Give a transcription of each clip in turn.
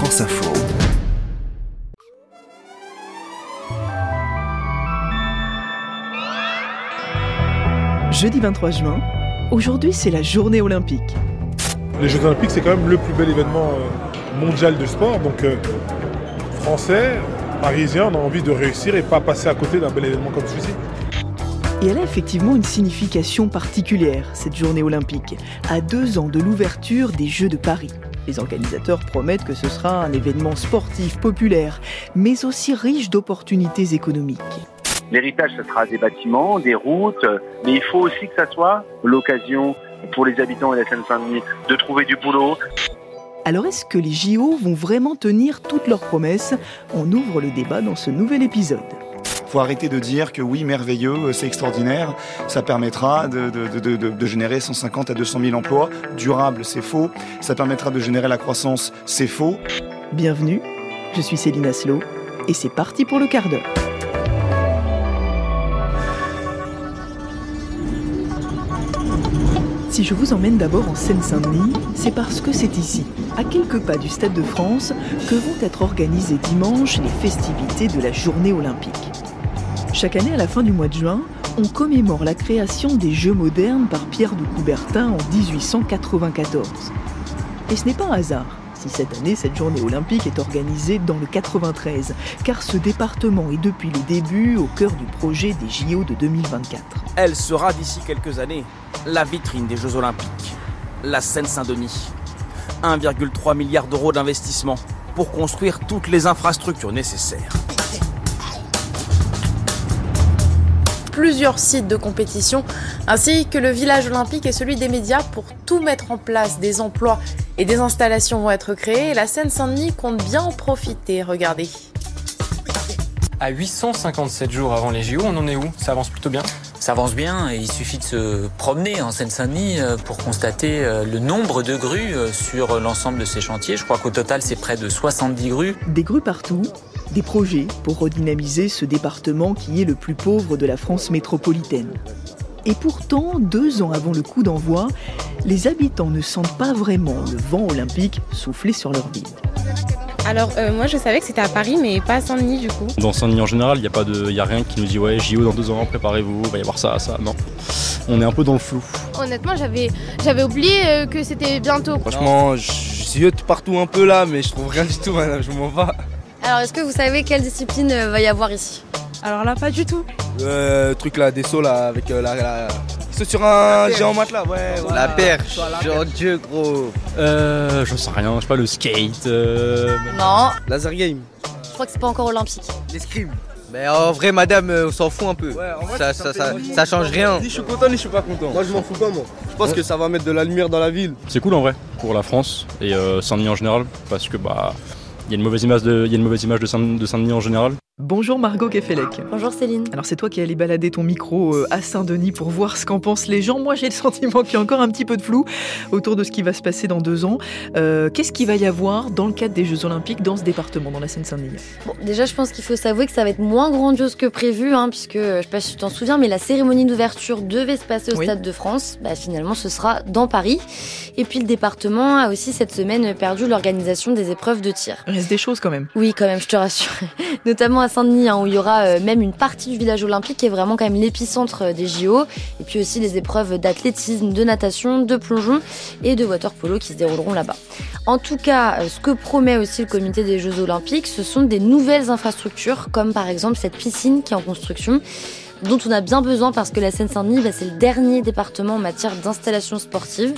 France Info. Jeudi 23 juin, aujourd'hui c'est la journée olympique. Les Jeux Olympiques, c'est quand même le plus bel événement euh, mondial de sport. Donc, euh, Français, Parisiens, on a envie de réussir et pas passer à côté d'un bel événement comme celui-ci. Et elle a effectivement une signification particulière, cette journée olympique, à deux ans de l'ouverture des Jeux de Paris. Les organisateurs promettent que ce sera un événement sportif populaire, mais aussi riche d'opportunités économiques. L'héritage, ce sera des bâtiments, des routes, mais il faut aussi que ça soit l'occasion pour les habitants de la Seine-Saint-Denis de trouver du boulot. Alors est-ce que les JO vont vraiment tenir toutes leurs promesses? On ouvre le débat dans ce nouvel épisode. Faut arrêter de dire que oui, merveilleux, c'est extraordinaire, ça permettra de, de- de- de- générer 150 à 200 000 emplois. Durable, c'est faux. Ça permettra de générer la croissance, c'est faux. Bienvenue, je suis Céline Aslo, et c'est parti pour le quart d'heure. Si je vous emmène d'abord en Seine-Saint-Denis, c'est parce que c'est ici, à quelques pas du Stade de France, que vont être organisées dimanche les festivités de la journée olympique. Chaque année, à la fin du mois de juin, on commémore la création des Jeux modernes par Pierre de Coubertin en 1894. Et ce n'est pas un hasard si cette année cette journée olympique est organisée dans le 93, car ce département est depuis le début au cœur du projet des JO de 2024. Elle sera d'ici quelques années la vitrine des Jeux Olympiques, la Seine-Saint-Denis. 1,3 milliard d'euros d'investissement pour construire toutes les infrastructures nécessaires. Plusieurs sites de compétition, ainsi que le village olympique et celui des médias pour tout mettre en place. Des emplois et des installations vont être créés la Seine-Saint-Denis compte bien en profiter. Regardez. À 857 jours avant les JO, on en est où? Ça avance plutôt bien? Ça avance bien et il suffit de se promener en Seine-Saint-Denis euh, pour constater euh, le nombre de grues euh, sur l'ensemble de ces chantiers. Je crois qu'au total, c'est près de 70 grues. Des grues partout, des projets pour redynamiser ce département qui est le plus pauvre de la France métropolitaine. Et pourtant, deux ans avant le coup d'envoi, les habitants ne sentent pas vraiment le vent olympique souffler sur leur ville. Alors euh, moi je savais que c'était à Paris mais pas à Saint-Denis du coup. Dans Saint-Denis en général, il n'y a, pas de- y a rien qui nous dit ouais, JO dans deux ans, préparez-vous, il va y avoir ça, ça. Non. On est un peu dans le flou. Honnêtement j'avais j'avais oublié euh, que c'était bientôt. Franchement, je ziote partout un peu là, mais je trouve rien du tout, madame, je m'en vais. Alors, est-ce que vous savez quelle discipline euh, va y avoir ici? Alors là, pas du tout. Euh, truc là, des sauts là, avec euh, la, la... Sur un géant matelas, ouais. La perche, genre Dieu gros. Euh, je sais rien, je sais pas, le skate. euh, Non, Laser game. je crois que c'est pas encore olympique. L'escrime. Mais en vrai, madame, euh, on s'en fout un peu. ça, ça, ça, ça change rien. Ni je suis content, ni je suis pas content. Moi, je m'en fous pas, moi. Je pense que ça va mettre de la lumière dans la ville. C'est cool en vrai, pour la France et euh, Saint-Denis en général, parce que bah. Il y a une mauvaise image de, il y a une mauvaise image de Saint-Denis en général. Bonjour Margot Kefelec. Bonjour Céline. Alors c'est toi qui allais balader ton micro euh, à Saint-Denis pour voir ce qu'en pensent les gens. Moi j'ai le sentiment qu'il y a encore un petit peu de flou autour de ce qui va se passer dans deux ans. Euh, Qu'est-ce qu'il va y avoir dans le cadre des Jeux Olympiques dans ce département, dans la Seine-Saint-Denis? Bon, déjà, je pense qu'il faut s'avouer que ça va être moins grandiose que prévu, hein, puisque je sais pas si tu t'en souviens, mais la cérémonie d'ouverture devait se passer au Oui. Stade de France. Bah, finalement, ce sera dans Paris. Et puis, le département a aussi cette semaine perdu l'organisation des épreuves de tir. Il reste des choses quand même. Oui, quand même, je te rassure. Notamment à Saint-Denis, hein, où il y aura euh, même une partie du village olympique qui est vraiment quand même l'épicentre euh, des JO. Et puis aussi les épreuves d'athlétisme, de natation, de plongeon et de water polo qui se dérouleront là-bas. En tout cas, euh, ce que promet aussi le comité des Jeux olympiques, ce sont des nouvelles infrastructures, comme par exemple cette piscine qui est en construction dont on a bien besoin parce que la Seine-Saint-Denis, bah, c'est le dernier département en matière d'installation sportive.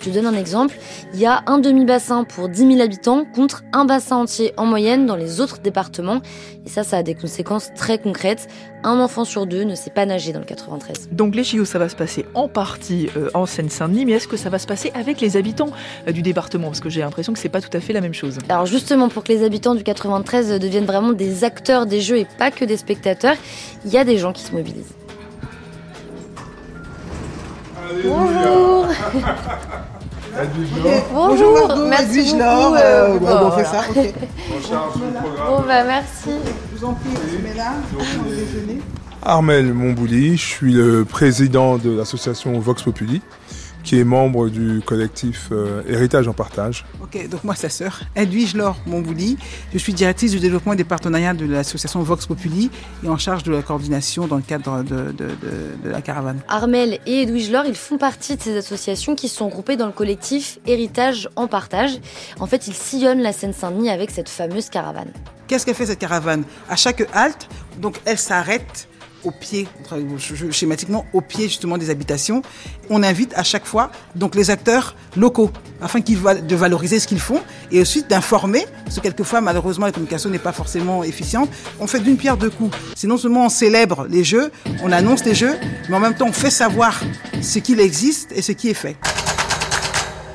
Je te donne un exemple. Il y a un demi-bassin pour 10 000 habitants contre un bassin entier en moyenne dans les autres départements. Et ça, ça a des conséquences très concrètes. Un enfant sur deux ne sait pas nager dans le 93. Donc les JO, ça va se passer en partie euh, en Seine-Saint-Denis, mais est-ce que ça va se passer avec les habitants euh, du département? Parce que j'ai l'impression que c'est pas tout à fait la même chose. Alors justement, pour que les habitants du 93 deviennent vraiment des acteurs des jeux et pas que des spectateurs, il y a des gens qui se mobilisent. Bonjour Bonjour, merci beaucoup. euh, on bon, fait voilà. ça, ok. Bon bah merci. Je vous en prie, pour le déjeuner. Armel Montbouli, je suis le président de l'association Vox Populi. Qui est membre du collectif euh, Héritage en Partage. Ok, donc moi, sa sœur, Edwige Laure Monbouli. Je suis directrice du développement et des partenariats de l'association Vox Populi et en charge de la coordination dans le cadre de, de, de, de la caravane. Armel et Edwige Laure, ils font partie de ces associations qui sont groupées dans le collectif Héritage en Partage. En fait, ils sillonnent la Seine-Saint-Denis avec cette fameuse caravane. Qu'est-ce qu'elle fait cette caravane? À chaque halte, donc elle s'arrête au pied, schématiquement au pied justement des habitations. On invite à chaque fois donc les acteurs locaux afin qu'ils de valoriser ce qu'ils font et ensuite d'informer parce que quelquefois malheureusement la communication n'est pas forcément efficiente. On fait d'une pierre deux coups. C'est non seulement on célèbre les jeux, on annonce les jeux, mais en même temps on fait savoir ce qu'il existe et ce qui est fait.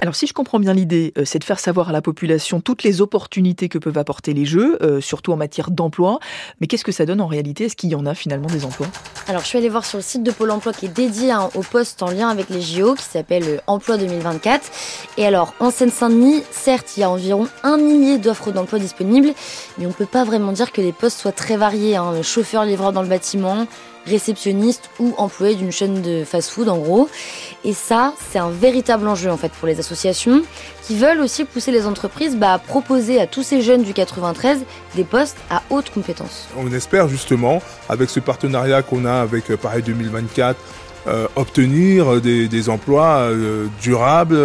Alors si je comprends bien l'idée, euh, c'est de faire savoir à la population toutes les opportunités que peuvent apporter les jeux, euh, surtout en matière d'emploi. Mais qu'est-ce que ça donne en réalité? Est-ce qu'il y en a finalement des emplois? Alors je suis allée voir sur le site de Pôle Emploi qui est dédié hein, au poste en lien avec les JO, qui s'appelle euh, Emploi 2024. Et alors en Seine-Saint-Denis, certes, il y a environ un millier d'offres d'emploi disponibles, mais on ne peut pas vraiment dire que les postes soient très variés. Hein. Chauffeur livreur dans le bâtiment, réceptionniste ou employé d'une chaîne de fast-food en gros. Et ça, c'est un véritable enjeu en fait pour les associations qui veulent aussi pousser les entreprises bah, à proposer à tous ces jeunes du 93 des postes à haute compétence. On espère justement, avec ce partenariat qu'on a avec euh, Paris 2024, euh, obtenir des, emplois euh, durables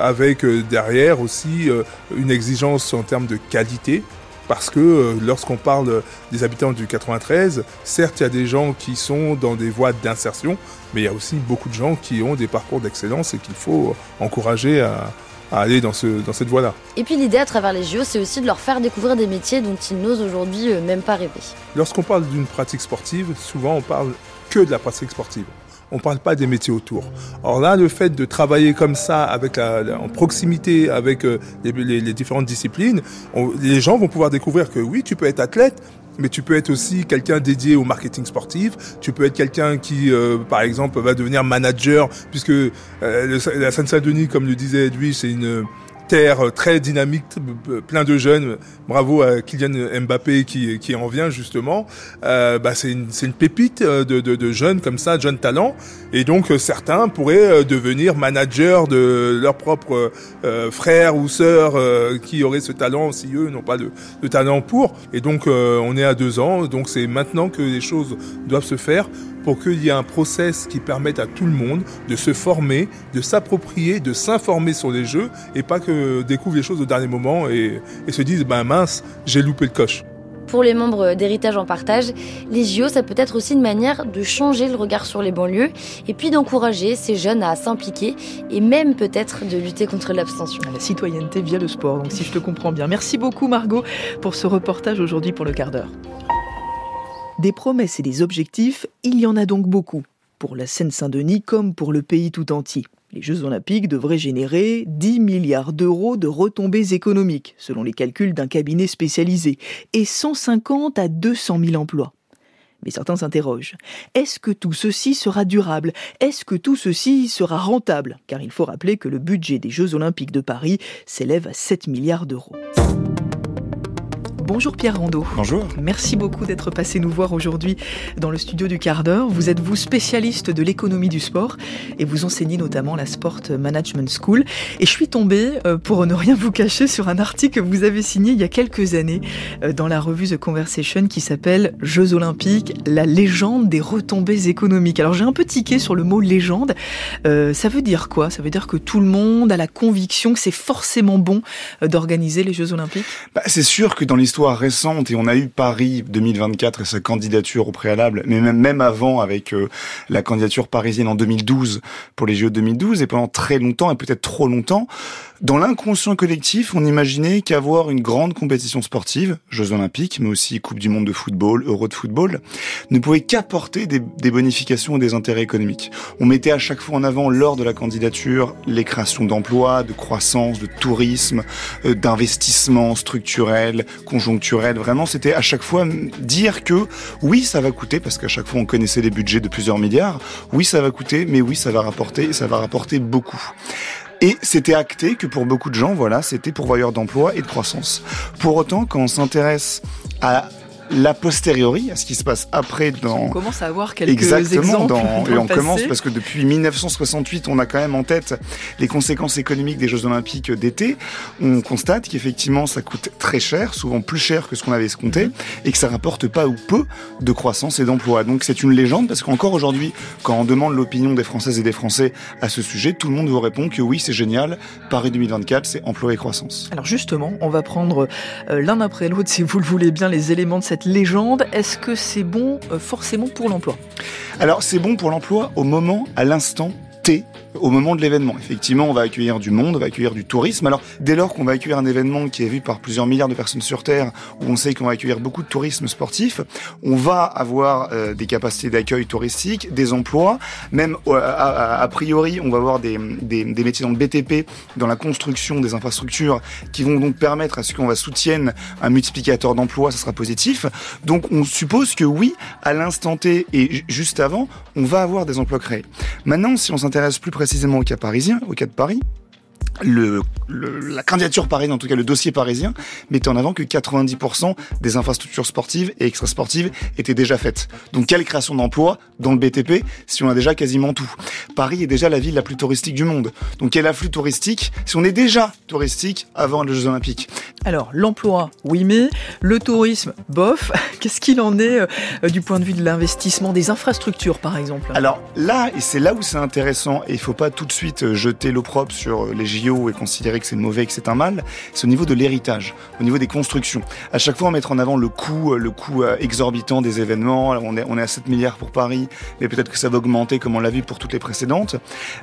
avec derrière aussi une exigence en termes de qualité parce que euh, lorsqu'on parle des habitants du 93, certes il y a des gens qui sont dans des voies d'insertion, mais il y a aussi beaucoup de gens qui ont des parcours d'excellence et qu'il faut encourager à, à aller dans, ce, dans cette voie-là. Et puis l'idée à travers les JO, c'est aussi de leur faire découvrir des métiers dont ils n'osent aujourd'hui euh, même pas rêver. Lorsqu'on parle d'une pratique sportive, souvent on parle que de la pratique sportive on ne parle pas des métiers autour. Alors là, le fait de travailler comme ça, avec en proximité avec euh, les, différentes disciplines, les gens vont pouvoir découvrir que oui, tu peux être athlète, mais tu peux être aussi quelqu'un dédié au marketing sportif. Tu peux être quelqu'un qui, euh, par exemple, va devenir manager, puisque euh, la Seine-Saint-Denis, comme le disait Edwige, c'est une terre très dynamique, plein de jeunes. Bravo à Kylian Mbappé qui, qui en vient justement. Euh, bah c'est une, une, pépite de, de, de, jeunes comme ça, jeunes talents. Et donc certains pourraient devenir managers de leurs propres euh, frères ou sœurs euh, qui auraient ce talent si eux n'ont pas de, de, talent pour. Et donc euh, on est à deux ans, donc c'est maintenant que les choses doivent se faire pour qu'il y ait un process qui permette à tout le monde de se former, de s'approprier, de s'informer sur les jeux et pas que découvre les choses au dernier moment et, et se disent ben mince, j'ai loupé le coche. Pour les membres d'Héritage en Partage, les JO, ça peut être aussi une manière de changer le regard sur les banlieues et puis d'encourager ces jeunes à s'impliquer et même peut-être de lutter contre l'abstention. La citoyenneté via le sport, donc si je te comprends bien. Merci beaucoup Margot pour ce reportage aujourd'hui pour le quart d'heure. Des promesses et des objectifs, il y en a donc beaucoup, pour la Seine-Saint-Denis comme pour le pays tout entier. Les Jeux olympiques devraient générer 10 milliards d'euros de retombées économiques, selon les calculs d'un cabinet spécialisé, et 150 à 200 000 emplois. Mais certains s'interrogent. Est-ce que tout ceci sera durable? Est-ce que tout ceci sera rentable? Car il faut rappeler que le budget des Jeux olympiques de Paris s'élève à 7 milliards d'euros. Bonjour Pierre Rondeau. Bonjour. Merci beaucoup d'être passé nous voir aujourd'hui dans le studio du quart d'heure. Vous êtes vous spécialiste de l'économie du sport et vous enseignez notamment la Sport Management School. Et je suis tombée, pour ne rien vous cacher, sur un article que vous avez signé il y a quelques années dans la revue The Conversation qui s'appelle Jeux Olympiques, la légende des retombées économiques. Alors j'ai un peu tiqué sur le mot légende. Euh, ça veut dire quoi? Ça veut dire que tout le monde a la conviction que c'est forcément bon d'organiser les Jeux Olympiques? Bah, C'est sûr que dans l'histoire histoire récente et on a eu Paris 2024 et sa candidature au préalable, mais même, avant avec euh, la candidature parisienne en 2012 pour les Jeux de 2012 et pendant très longtemps et peut-être trop longtemps, dans l'inconscient collectif, on imaginait qu'avoir une grande compétition sportive, Jeux Olympiques, mais aussi Coupe du Monde de football, Euro de football, ne pouvait qu'apporter des, des, bonifications et des intérêts économiques. On mettait à chaque fois en avant, lors de la candidature, les créations d'emplois, de croissance, de tourisme, euh, d'investissement structurel, conjoncturel. Vraiment, c'était à chaque fois dire que oui, ça va coûter, parce qu'à chaque fois on connaissait les budgets de plusieurs milliards. Oui, ça va coûter, mais oui, ça va rapporter, et ça va rapporter beaucoup. Et c'était acté que pour beaucoup de gens, voilà, c'était pourvoyeur d'emploi et de croissance. Pour autant, quand on s'intéresse à l'a posteriori, à ce qui se passe après dans... On commence à avoir quelques Exactement, exemples dans- dans et on passé. commence parce que depuis 1968, on a quand même en tête les conséquences économiques des Jeux Olympiques d'été. On constate qu'effectivement, ça coûte très cher, souvent plus cher que ce qu'on avait escompté, et que ça rapporte pas ou peu de croissance et d'emploi. Donc c'est une légende parce qu'encore aujourd'hui, quand on demande l'opinion des Françaises et des Français à ce sujet, tout le monde vous répond que oui, c'est génial. Paris 2024, c'est emploi et croissance. Alors justement, on va prendre euh, l'un après l'autre, si vous le voulez bien, les éléments de cette légende. Est-ce que c'est bon euh, forcément pour l'emploi? Alors c'est bon pour l'emploi au moment, à l'instant Au moment de l'événement. Effectivement, on va accueillir du monde, on va accueillir du tourisme. Alors dès lors qu'on va accueillir un événement qui est vu par plusieurs milliards de personnes sur Terre, où on sait qu'on va accueillir beaucoup de tourisme sportif, on va avoir euh, des capacités d'accueil touristique, des emplois, même euh, a, a- a priori, on va avoir des, des, des métiers dans le BTP, dans la construction des infrastructures, qui vont donc permettre à ce qu'on va soutienne un multiplicateur d'emplois, ça sera positif. Donc on suppose que oui, à l'instant T et ju- juste avant, on va avoir des emplois créés. Maintenant, si on s'intéresse plus précisément au cas parisien, au cas de Paris, le, le- la candidature parisienne, en tout cas le dossier parisien, mettait en avant que 90% des infrastructures sportives et extrasportives étaient déjà faites. Donc quelle création d'emplois dans le BTP si on a déjà quasiment tout? Paris est déjà la ville la plus touristique du monde. Donc quel afflux touristique si on est déjà touristique avant les Jeux Olympiques? Alors, l'emploi, oui, mais le tourisme, bof. Qu'est-ce qu'il en est euh, du point de vue de l'investissement des infrastructures, par exemple? Alors là, et c'est là où c'est intéressant, et il faut pas tout de suite euh, jeter l'opprobre sur euh, les JO et considérer que c'est mauvais, que c'est un mal, c'est au niveau de l'héritage, au niveau des constructions. À chaque fois, on mettre en avant le coût, euh, le coût euh, exorbitant des événements. Alors, on est, on est à 7 milliards pour Paris, mais peut-être que ça va augmenter comme on l'a vu pour toutes les précédentes.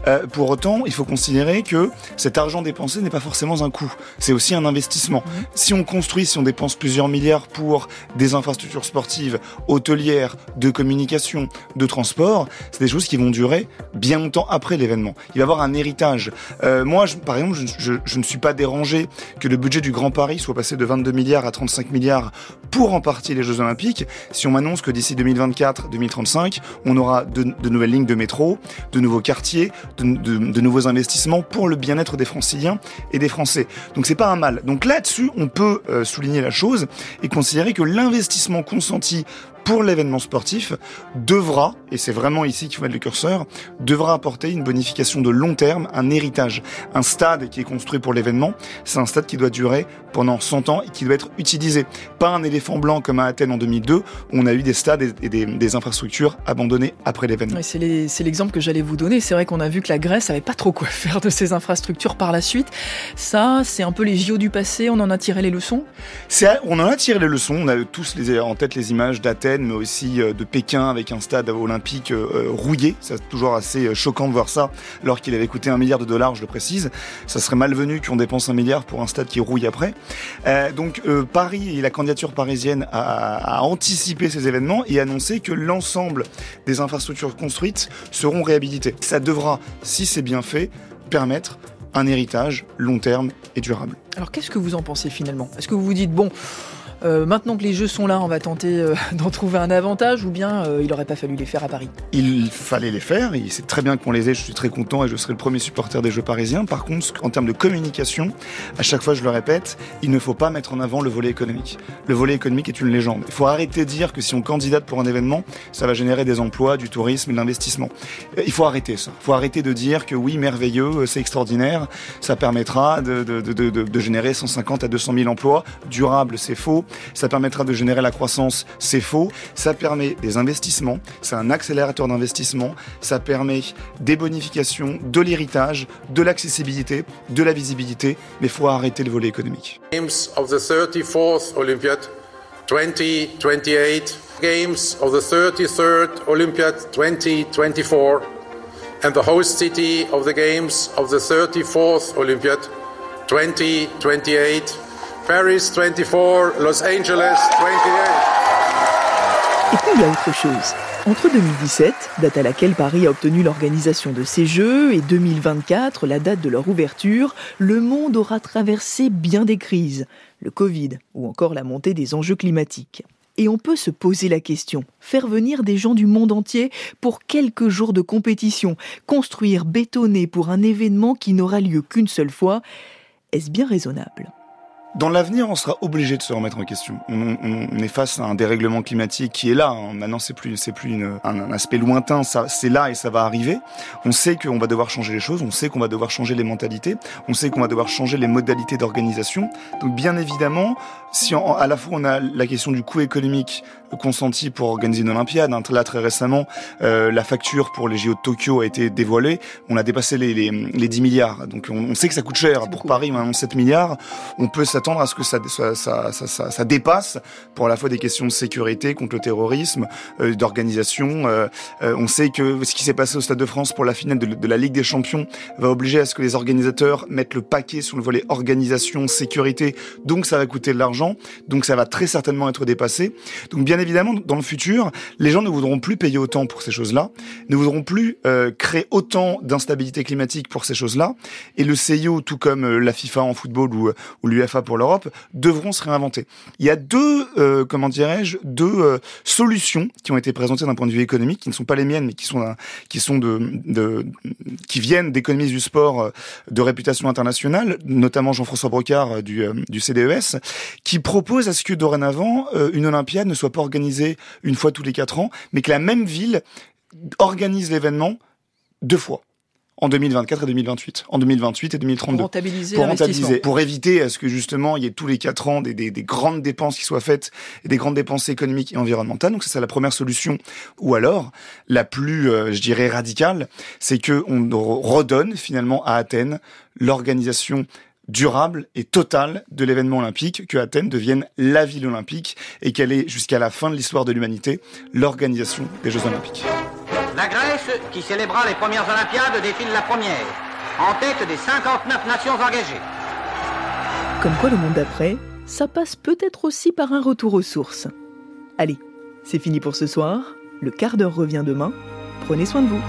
Euh, pour autant, il faut considérer que cet argent dépensé n'est pas forcément un coût, c'est aussi un investissement. Si on construit, si on dépense plusieurs milliards pour des infrastructures sportives, hôtelières, de communication, de transport, c'est des choses qui vont durer bien longtemps après l'événement. Il va y avoir un héritage. Euh, moi, je- par exemple, je, ne suis pas dérangé que le budget du Grand Paris soit passé de 22 milliards à 35 milliards pour en partie les Jeux Olympiques. Si on m'annonce que d'ici 2024-2035, on aura de, nouvelles lignes de métro, de nouveaux quartiers, de nouveaux investissements pour le bien-être des Franciliens et des Français. Donc c'est pas un mal. Donc là-dessus, on peut euh, souligner la chose et considérer que l'investissement consenti pour l'événement sportif devra, et c'est vraiment ici qu'il faut mettre le curseur, devra apporter une bonification de long terme, un héritage. Un stade qui est construit pour l'événement, c'est un stade qui doit durer pendant 100 ans et qui doit être utilisé. Pas un éléphant blanc comme à Athènes en 2002, où on a eu des stades et des, des infrastructures abandonnées après l'événement. C'est l'exemple que j'allais vous donner. C'est vrai qu'on a vu que la Grèce avait pas trop quoi faire de ses infrastructures par la suite. Ça, c'est un peu les JO du passé. On en a tiré les leçons? On en a tiré les leçons. On a tous les, en tête les images d'Athènes, mais aussi euh, de Pékin avec un stade olympique euh, euh, rouillé. C'est toujours assez choquant de voir ça, alors qu'il avait coûté un milliard de dollars, je le précise. Ça serait malvenu qu'on dépense un milliard pour un stade qui rouille après. Donc Paris et la candidature parisienne a anticipé ces événements et annoncé que l'ensemble des infrastructures construites seront réhabilitées. Ça devra, si c'est bien fait, permettre un héritage long terme et durable. Alors, qu'est-ce que vous en pensez finalement? Est-ce que vous vous dites, bon, euh, maintenant que les jeux sont là, on va tenter euh, d'en trouver un avantage ou bien euh, il aurait pas fallu les faire à Paris Il fallait les faire, c'est très bien qu'on les ait, je suis très content et je serai le premier supporter des Jeux parisiens. Par contre, en termes de communication, à chaque fois je le répète, il ne faut pas mettre en avant le volet économique. Le volet économique est une légende. Il faut arrêter de dire que si on candidate pour un événement, ça va générer des emplois, du tourisme de l'investissement. Il faut arrêter ça. Il faut arrêter de dire que oui, merveilleux, c'est extraordinaire, ça permettra de, de générer 150 à 200 000 emplois. Durable, c'est faux. Ça permettra de générer la croissance, c'est faux. Ça permet des investissements, c'est un accélérateur d'investissement, ça permet des bonifications, de l'héritage, de l'accessibilité, de la visibilité, mais il faut arrêter le volet économique. Games of the 34th Olympiad 2028, Games of the 33rd Olympiad 2024, and the host city of the Games of the 34th Olympiad 2028, Paris 24, Los Angeles 28. Et puis il y a autre chose. Entre 2017, date à laquelle Paris a obtenu l'organisation de ces Jeux, et 2024, la date de leur ouverture, le monde aura traversé bien des crises, le Covid ou encore la montée des enjeux climatiques. Et on peut se poser la question, faire venir des gens du monde entier pour quelques jours de compétition, construire, bétonner pour un événement qui n'aura lieu qu'une seule fois, est-ce bien raisonnable? Dans l'avenir, on sera obligé de se remettre en question. On, on, est face à un dérèglement climatique qui est là. Hein. Maintenant, c'est plus, c'est plus une, un, aspect lointain. Ça, c'est là et ça va arriver. On sait qu'on va devoir changer les choses. On sait qu'on va devoir changer les mentalités. On sait qu'on va devoir changer les modalités d'organisation. Donc, bien évidemment, si à la fois on a la question du coût économique consenti pour organiser une Olympiade. Hein. Là, très récemment, euh, la facture pour les JO de Tokyo a été dévoilée. On a dépassé les, les, les 10 milliards. Donc, on, on, sait que ça coûte cher. Pour Paris, on a 7 milliards. On peut s'attendre à ce que ça, ça, ça, ça, ça dépasse pour à la fois des questions de sécurité contre le terrorisme, euh, d'organisation. Euh, euh, on sait que ce qui s'est passé au Stade de France pour la finale de, de, la Ligue des Champions va obliger à ce que les organisateurs mettent le paquet sur le volet organisation, sécurité. Donc, ça va coûter de l'argent. Donc, ça va très certainement être dépassé. Donc, bien évidemment, dans le futur, les gens ne voudront plus payer autant pour ces choses-là, ne voudront plus euh, créer autant d'instabilité climatique pour ces choses-là. Et le CIO, tout comme euh, la FIFA en football ou, ou l'UFA pour l'Europe, devront se réinventer. Il y a deux, euh, comment dirais-je, deux solutions qui ont été présentées d'un point de vue économique, qui ne sont pas les miennes, mais qui sont, qui sont de, de qui viennent d'économies du sport de réputation internationale, notamment Jean-François Brocard du, du CDES, qui propose à ce que dorénavant une Olympiade ne soit pas organisée une fois tous les quatre ans, mais que la même ville organise l'événement deux fois en 2024 et 2028, en 2028 et 2032. Pour rentabiliser Pour rentabiliser, pour éviter à ce que justement il y ait tous les quatre ans des, des, des, grandes dépenses qui soient faites et des grandes dépenses économiques et environnementales. Donc c'est ça la première solution. Ou alors la plus, euh, je dirais radicale, c'est que on redonne finalement à Athènes l'organisation durable et totale de l'événement olympique, que Athènes devienne la ville olympique et qu'elle ait jusqu'à la fin de l'histoire de l'humanité l'organisation des Jeux olympiques. La Grèce, qui célébra les premières Olympiades, défile la première, en tête des 59 nations engagées. Comme quoi le monde d'après, ça passe peut-être aussi par un retour aux sources. Allez, c'est fini pour ce soir, le quart d'heure revient demain, prenez soin de vous.